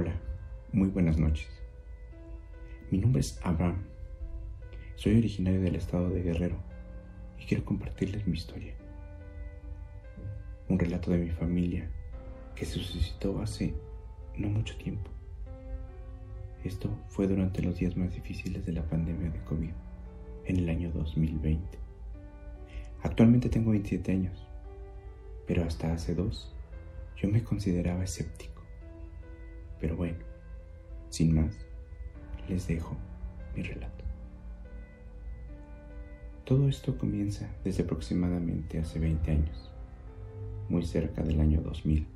Hola, muy buenas noches. Mi nombre es Abraham. Soy originario del estado de Guerrero y quiero compartirles mi historia. Un relato de mi familia que se suscitó hace no mucho tiempo. Esto fue durante los días más difíciles de la pandemia de COVID en el año 2020. Actualmente tengo 27 años, pero hasta hace dos yo me consideraba escéptico. Pero bueno, sin más, les dejo mi relato. Todo esto comienza desde aproximadamente hace 20 años, muy cerca del año 2000.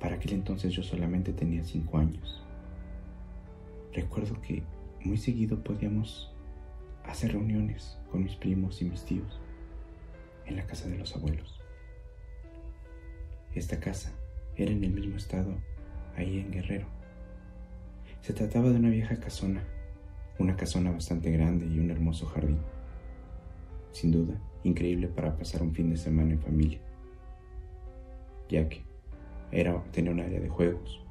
Para aquel entonces yo solamente tenía 5 años. Recuerdo que muy seguido podíamos hacer reuniones con mis primos y mis tíos en la casa de los abuelos. Esta casa era en el mismo estado, ahí en Guerrero. Se trataba de una vieja casona, una casona bastante grande y un hermoso jardín. Sin duda, increíble para pasar un fin de semana en familia, ya que era, tenía un área de juegos,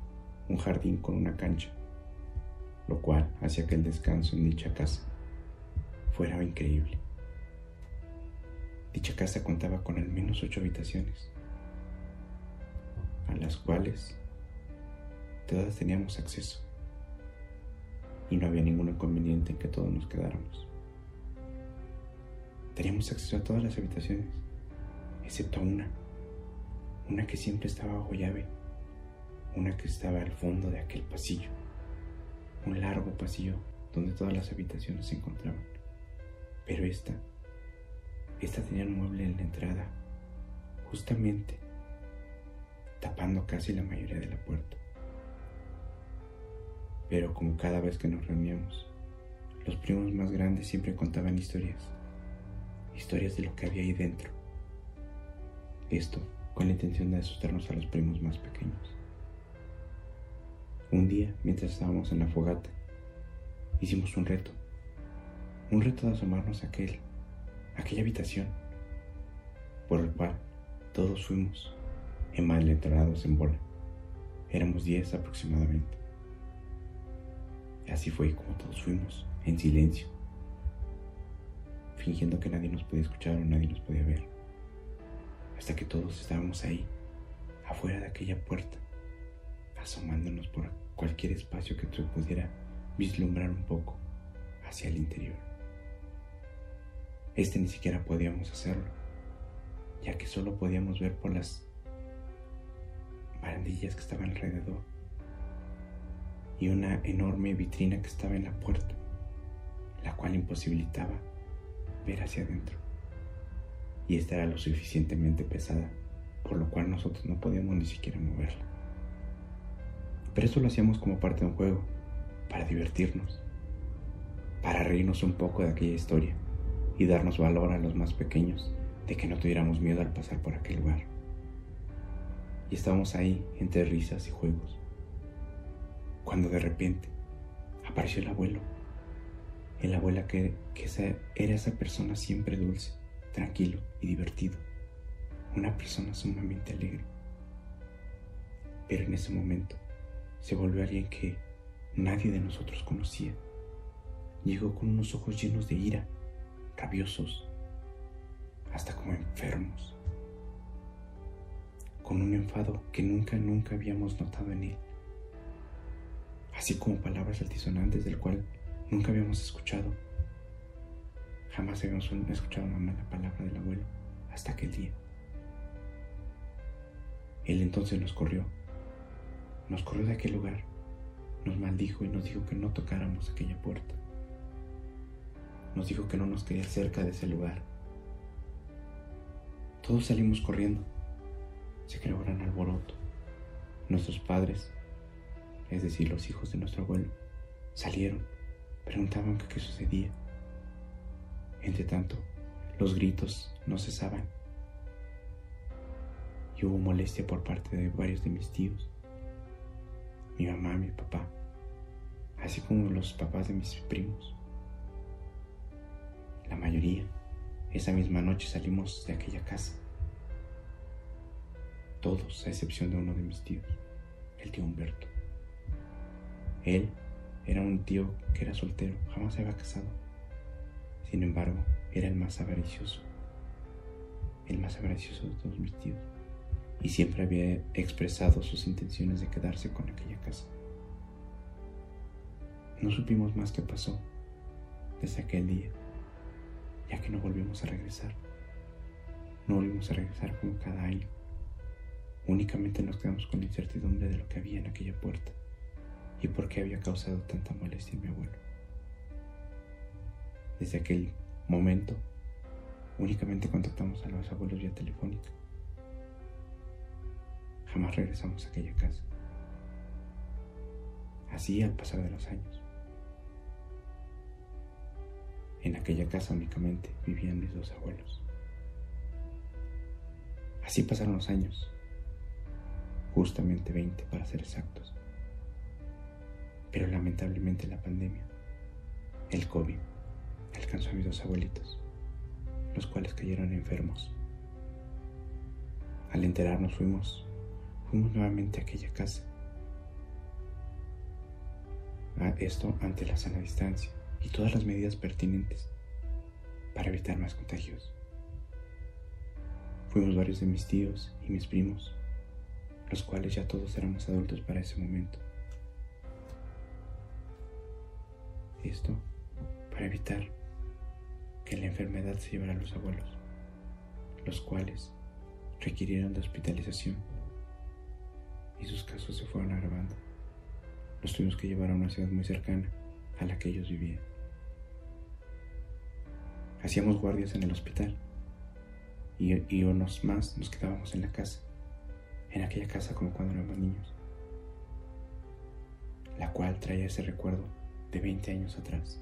un jardín con una cancha, lo cual hacía que el descanso en dicha casa fuera increíble. Dicha casa contaba con al menos ocho habitaciones, a las cuales todas teníamos acceso y no había ningún inconveniente en que todos nos quedáramos. Teníamos acceso a todas las habitaciones, excepto a una, una que siempre estaba bajo llave, una que estaba al fondo de aquel pasillo, un largo pasillo donde todas las habitaciones se encontraban. Pero esta, esta tenía un mueble en la entrada, justamente tapando casi la mayoría de la puerta. Pero como cada vez que nos reuníamos, los primos más grandes siempre contaban historias, historias de lo que había ahí dentro. Esto con la intención de asustarnos a los primos más pequeños. Un día, mientras estábamos en la fogata, hicimos un reto. Un reto de asomarnos a aquel, a aquella habitación, por el cual todos fuimos entrados en bola. Éramos diez aproximadamente. Así fue como todos fuimos, en silencio, fingiendo que nadie nos podía escuchar o nadie nos podía ver, hasta que todos estábamos ahí, afuera de aquella puerta, asomándonos por cualquier espacio que se pudiera vislumbrar un poco hacia el interior. Este ni siquiera podíamos hacerlo, ya que solo podíamos ver por las barandillas que estaban alrededor y una enorme vitrina que estaba en la puerta, la cual imposibilitaba ver hacia adentro. Y esta era lo suficientemente pesada, por lo cual nosotros no podíamos ni siquiera moverla. Pero eso lo hacíamos como parte de un juego, para divertirnos, para reírnos un poco de aquella historia y darnos valor a los más pequeños de que no tuviéramos miedo al pasar por aquel lugar. Y estábamos ahí entre risas y juegos cuando de repente apareció el abuelo. El abuelo que, que era esa persona siempre dulce, tranquilo y divertido. Una persona sumamente alegre. Pero en ese momento se volvió alguien que nadie de nosotros conocía. Llegó con unos ojos llenos de ira, rabiosos, hasta como enfermos, con un enfado que nunca, nunca habíamos notado en él así como palabras altisonantes del cual nunca habíamos escuchado. Jamás habíamos escuchado una mala palabra del abuelo hasta aquel día. Él entonces nos corrió, nos corrió de aquel lugar, nos maldijo y nos dijo que no tocáramos aquella puerta. Nos dijo que no nos quería cerca de ese lugar. Todos salimos corriendo. Se creó gran alboroto. Nuestros padres es decir, los hijos de nuestro abuelo, salieron, preguntaban qué sucedía. Entre tanto, los gritos no cesaban y hubo molestia por parte de varios de mis tíos, mi mamá, mi papá, así como los papás de mis primos. La mayoría, esa misma noche salimos de aquella casa. Todos, a excepción de uno de mis tíos, el tío Humberto. Él era un tío que era soltero, jamás se había casado. Sin embargo, era el más avaricioso, el más avaricioso de todos mis tíos, y siempre había expresado sus intenciones de quedarse con aquella casa. No supimos más qué pasó desde aquel día, ya que no volvimos a regresar. No volvimos a regresar como cada año. Únicamente nos quedamos con la incertidumbre de lo que había en aquella puerta y por qué había causado tanta molestia en mi abuelo. Desde aquel momento, únicamente contactamos a los abuelos vía telefónica. Jamás regresamos a aquella casa. Así al pasar de los años. En aquella casa únicamente vivían mis dos abuelos. Así pasaron los años, justamente 20 para ser exactos. Pero lamentablemente la pandemia, el COVID, alcanzó a mis dos abuelitos, los cuales cayeron enfermos. Al enterarnos fuimos, fuimos nuevamente a aquella casa. A esto ante la sana distancia y todas las medidas pertinentes para evitar más contagios. Fuimos varios de mis tíos y mis primos, los cuales ya todos éramos adultos para ese momento. Esto para evitar que la enfermedad se llevara a los abuelos, los cuales requirieron de hospitalización y sus casos se fueron agravando. Los tuvimos que llevar a una ciudad muy cercana a la que ellos vivían. Hacíamos guardias en el hospital y, y unos más nos quedábamos en la casa, en aquella casa como cuando éramos niños, la cual traía ese recuerdo de 20 años atrás.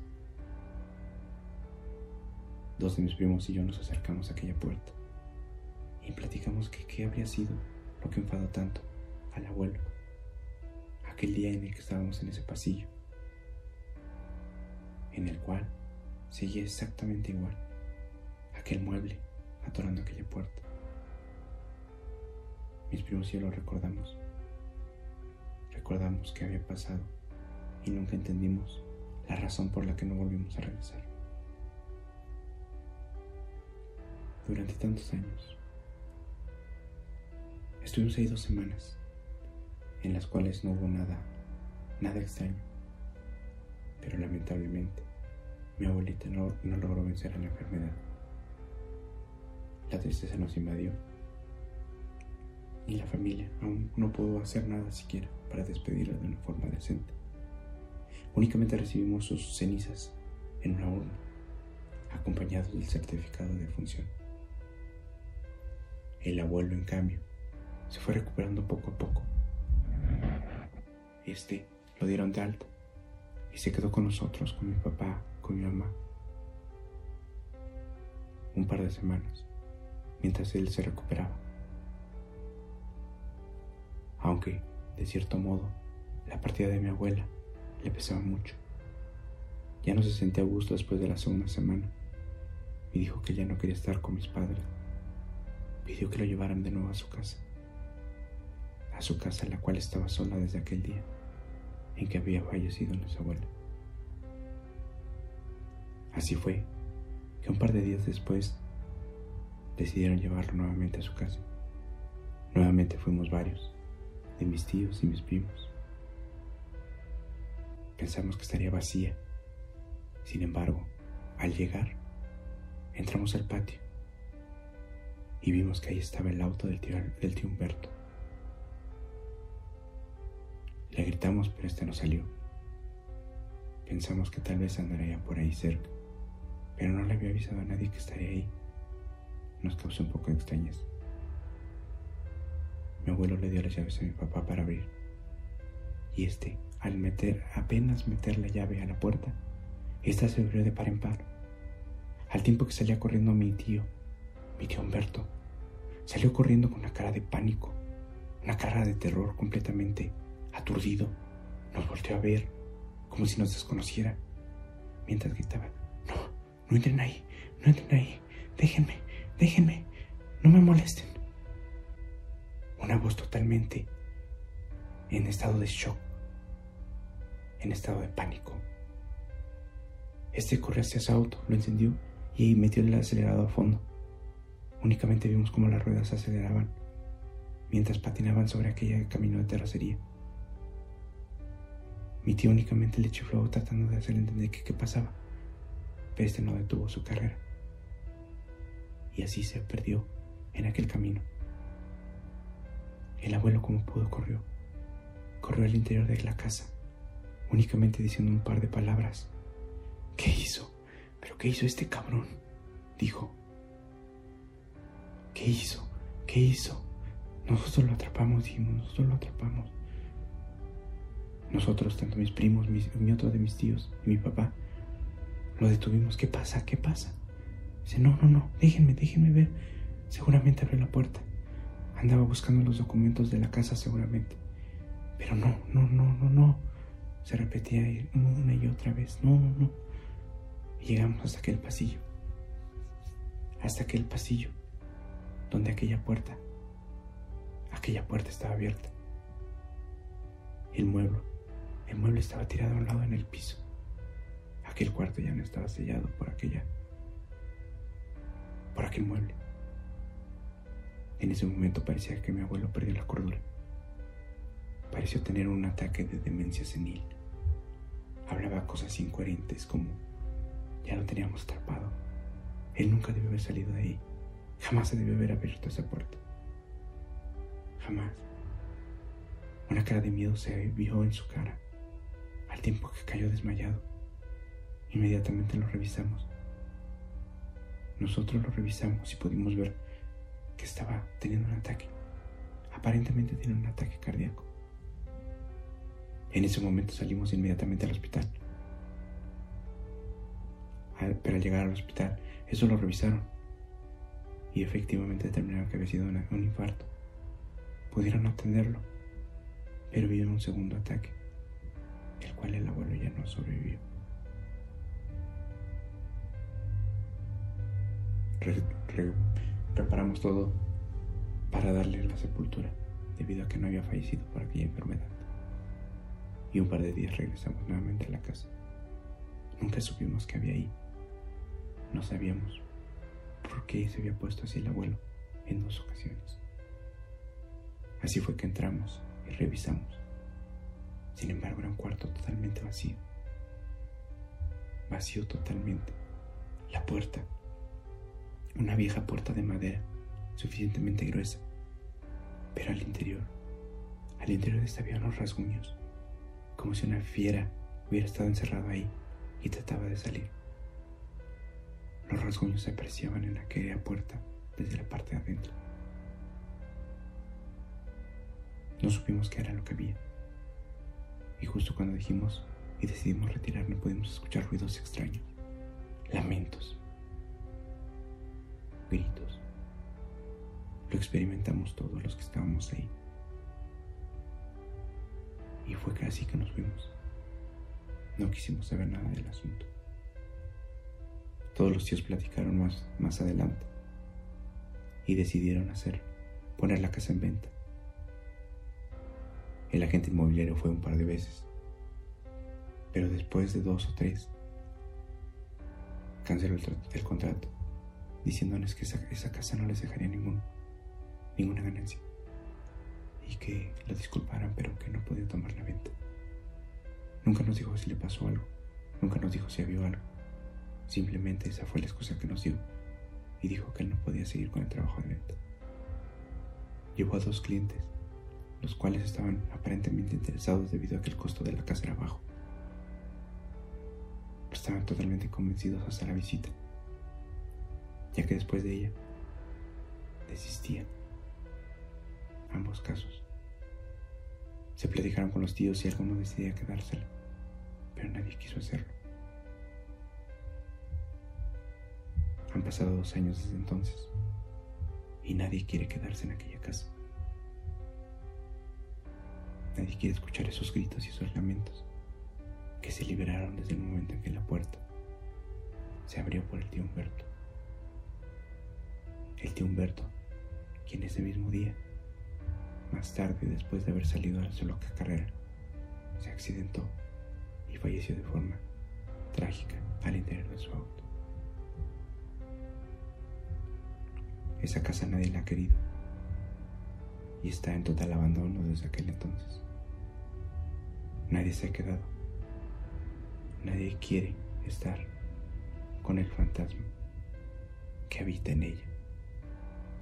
Dos de mis primos y yo nos acercamos a aquella puerta y platicamos que qué habría sido lo que enfadó tanto al abuelo aquel día en el que estábamos en ese pasillo, en el cual seguía exactamente igual aquel mueble atorando aquella puerta. Mis primos y yo lo recordamos. Recordamos qué había pasado y nunca entendimos la razón por la que no volvimos a regresar. Durante tantos años, estuvimos ahí dos semanas en las cuales no hubo nada, nada extraño, pero lamentablemente mi abuelita no, no logró vencer a la enfermedad. La tristeza nos invadió y la familia aún no pudo hacer nada siquiera para despedirla de una forma decente. Únicamente recibimos sus cenizas en una urna, acompañados del certificado de función. El abuelo, en cambio, se fue recuperando poco a poco. Este lo dieron de alta y se quedó con nosotros, con mi papá, con mi mamá, un par de semanas, mientras él se recuperaba. Aunque, de cierto modo, la partida de mi abuela le pesaba mucho. Ya no se sentía a gusto después de la segunda semana y dijo que ya no quería estar con mis padres. Pidió que lo llevaran de nuevo a su casa, a su casa en la cual estaba sola desde aquel día en que había fallecido nuestra abuela. Así fue que un par de días después decidieron llevarlo nuevamente a su casa. Nuevamente fuimos varios, de mis tíos y mis primos. Pensamos que estaría vacía. Sin embargo, al llegar, entramos al patio y vimos que ahí estaba el auto del tío, del tío Humberto. Le gritamos, pero este no salió. Pensamos que tal vez andaría por ahí cerca, pero no le había avisado a nadie que estaría ahí. Nos causó un poco de extrañeza. Mi abuelo le dio las llaves a mi papá para abrir, y este al meter, apenas meter la llave a la puerta, esta se abrió de par en par. Al tiempo que salía corriendo mi tío, mi tío Humberto, salió corriendo con una cara de pánico, una cara de terror completamente aturdido. Nos volteó a ver, como si nos desconociera, mientras gritaba, no, no entren ahí, no entren ahí, déjenme, déjenme, no me molesten. Una voz totalmente en estado de shock en estado de pánico. Este corrió hacia su auto, lo encendió y metió el acelerador a fondo. Únicamente vimos cómo las ruedas se aceleraban mientras patinaban sobre aquel camino de terracería. Mi tío únicamente le chifló tratando de hacerle entender qué pasaba, pero este no detuvo su carrera. Y así se perdió en aquel camino. El abuelo como pudo corrió. Corrió al interior de la casa, únicamente diciendo un par de palabras. ¿Qué hizo? ¿Pero qué hizo este cabrón? Dijo. ¿Qué hizo? ¿Qué hizo? Nosotros lo atrapamos, dijimos, nosotros lo atrapamos. Nosotros, tanto mis primos, mi otro de mis tíos y mi papá, lo detuvimos. ¿Qué pasa? ¿Qué pasa? Dice, no, no, no, déjenme, déjenme ver. Seguramente abrió la puerta. Andaba buscando los documentos de la casa seguramente. Pero no, no, no, no, no. Se repetía una y otra vez. No, no, no. Y llegamos hasta aquel pasillo. Hasta aquel pasillo. Donde aquella puerta. Aquella puerta estaba abierta. El mueble el mueble estaba tirado a un lado en el piso. Aquel cuarto ya no estaba sellado por aquella. por aquel mueble. En ese momento parecía que mi abuelo perdió la cordura. Pareció tener un ataque de demencia senil. Cosas incoherentes como ya lo teníamos atrapado. Él nunca debió haber salido de ahí. Jamás se debió haber abierto esa puerta. Jamás. Una cara de miedo se vio en su cara al tiempo que cayó desmayado. Inmediatamente lo revisamos. Nosotros lo revisamos y pudimos ver que estaba teniendo un ataque. Aparentemente tiene un ataque cardíaco. En ese momento salimos inmediatamente al hospital. pero al llegar al hospital, eso lo revisaron. Y efectivamente determinaron que había sido un infarto. Pudieron atenderlo, pero vino un segundo ataque el cual el abuelo ya no sobrevivió. preparamos todo para darle la sepultura, debido a que no había fallecido por aquella enfermedad. Y un par de días regresamos nuevamente a la casa. Nunca supimos que había ahí. No sabíamos por qué se había puesto así el abuelo en dos ocasiones. Así fue que entramos y revisamos. Sin embargo, era un cuarto totalmente vacío. Vacío totalmente. La puerta. Una vieja puerta de madera, suficientemente gruesa. Pero al interior, al interior de esta había unos rasguños, como si una fiera hubiera estado encerrada ahí y trataba de salir. Los rasguños se apreciaban en aquella puerta desde la parte de adentro. No supimos qué era lo que había. Y justo cuando dijimos y decidimos retirarnos pudimos escuchar ruidos extraños, lamentos, gritos. Lo experimentamos todos los que estábamos ahí. Y fue casi que nos fuimos. No quisimos saber nada del asunto. Todos los tíos platicaron más, más adelante y decidieron hacer, poner la casa en venta. El agente inmobiliario fue un par de veces, pero después de dos o tres, canceló el, contrato, diciéndoles que esa, casa no les dejaría ningún, ninguna ganancia y que la disculparan, pero que no podía tomar la venta. Nunca nos dijo si le pasó algo, nunca nos dijo si había algo. Simplemente esa fue la excusa que nos dio y dijo que él no podía seguir con el trabajo de venta. Llevó a dos clientes los cuales estaban aparentemente interesados debido a que el costo de la casa era bajo. Estaban totalmente convencidos hasta la visita, ya que después de ella desistían. Casos. Se platicaron con los tíos y alguno decidía quedársela, pero nadie quiso hacerlo. Han pasado dos años desde entonces y nadie quiere quedarse en aquella casa. Nadie quiere escuchar esos gritos y esos lamentos que se liberaron desde el momento en que la puerta se abrió por el tío Humberto. El tío Humberto, quien ese mismo día, más tarde después de haber salido a su loca carrera, se accidentó y falleció de forma trágica al interior de su auto. Esa casa nadie la ha querido y está en total abandono desde aquel entonces. Nadie se ha quedado. Nadie quiere estar con el fantasma que habita en ella.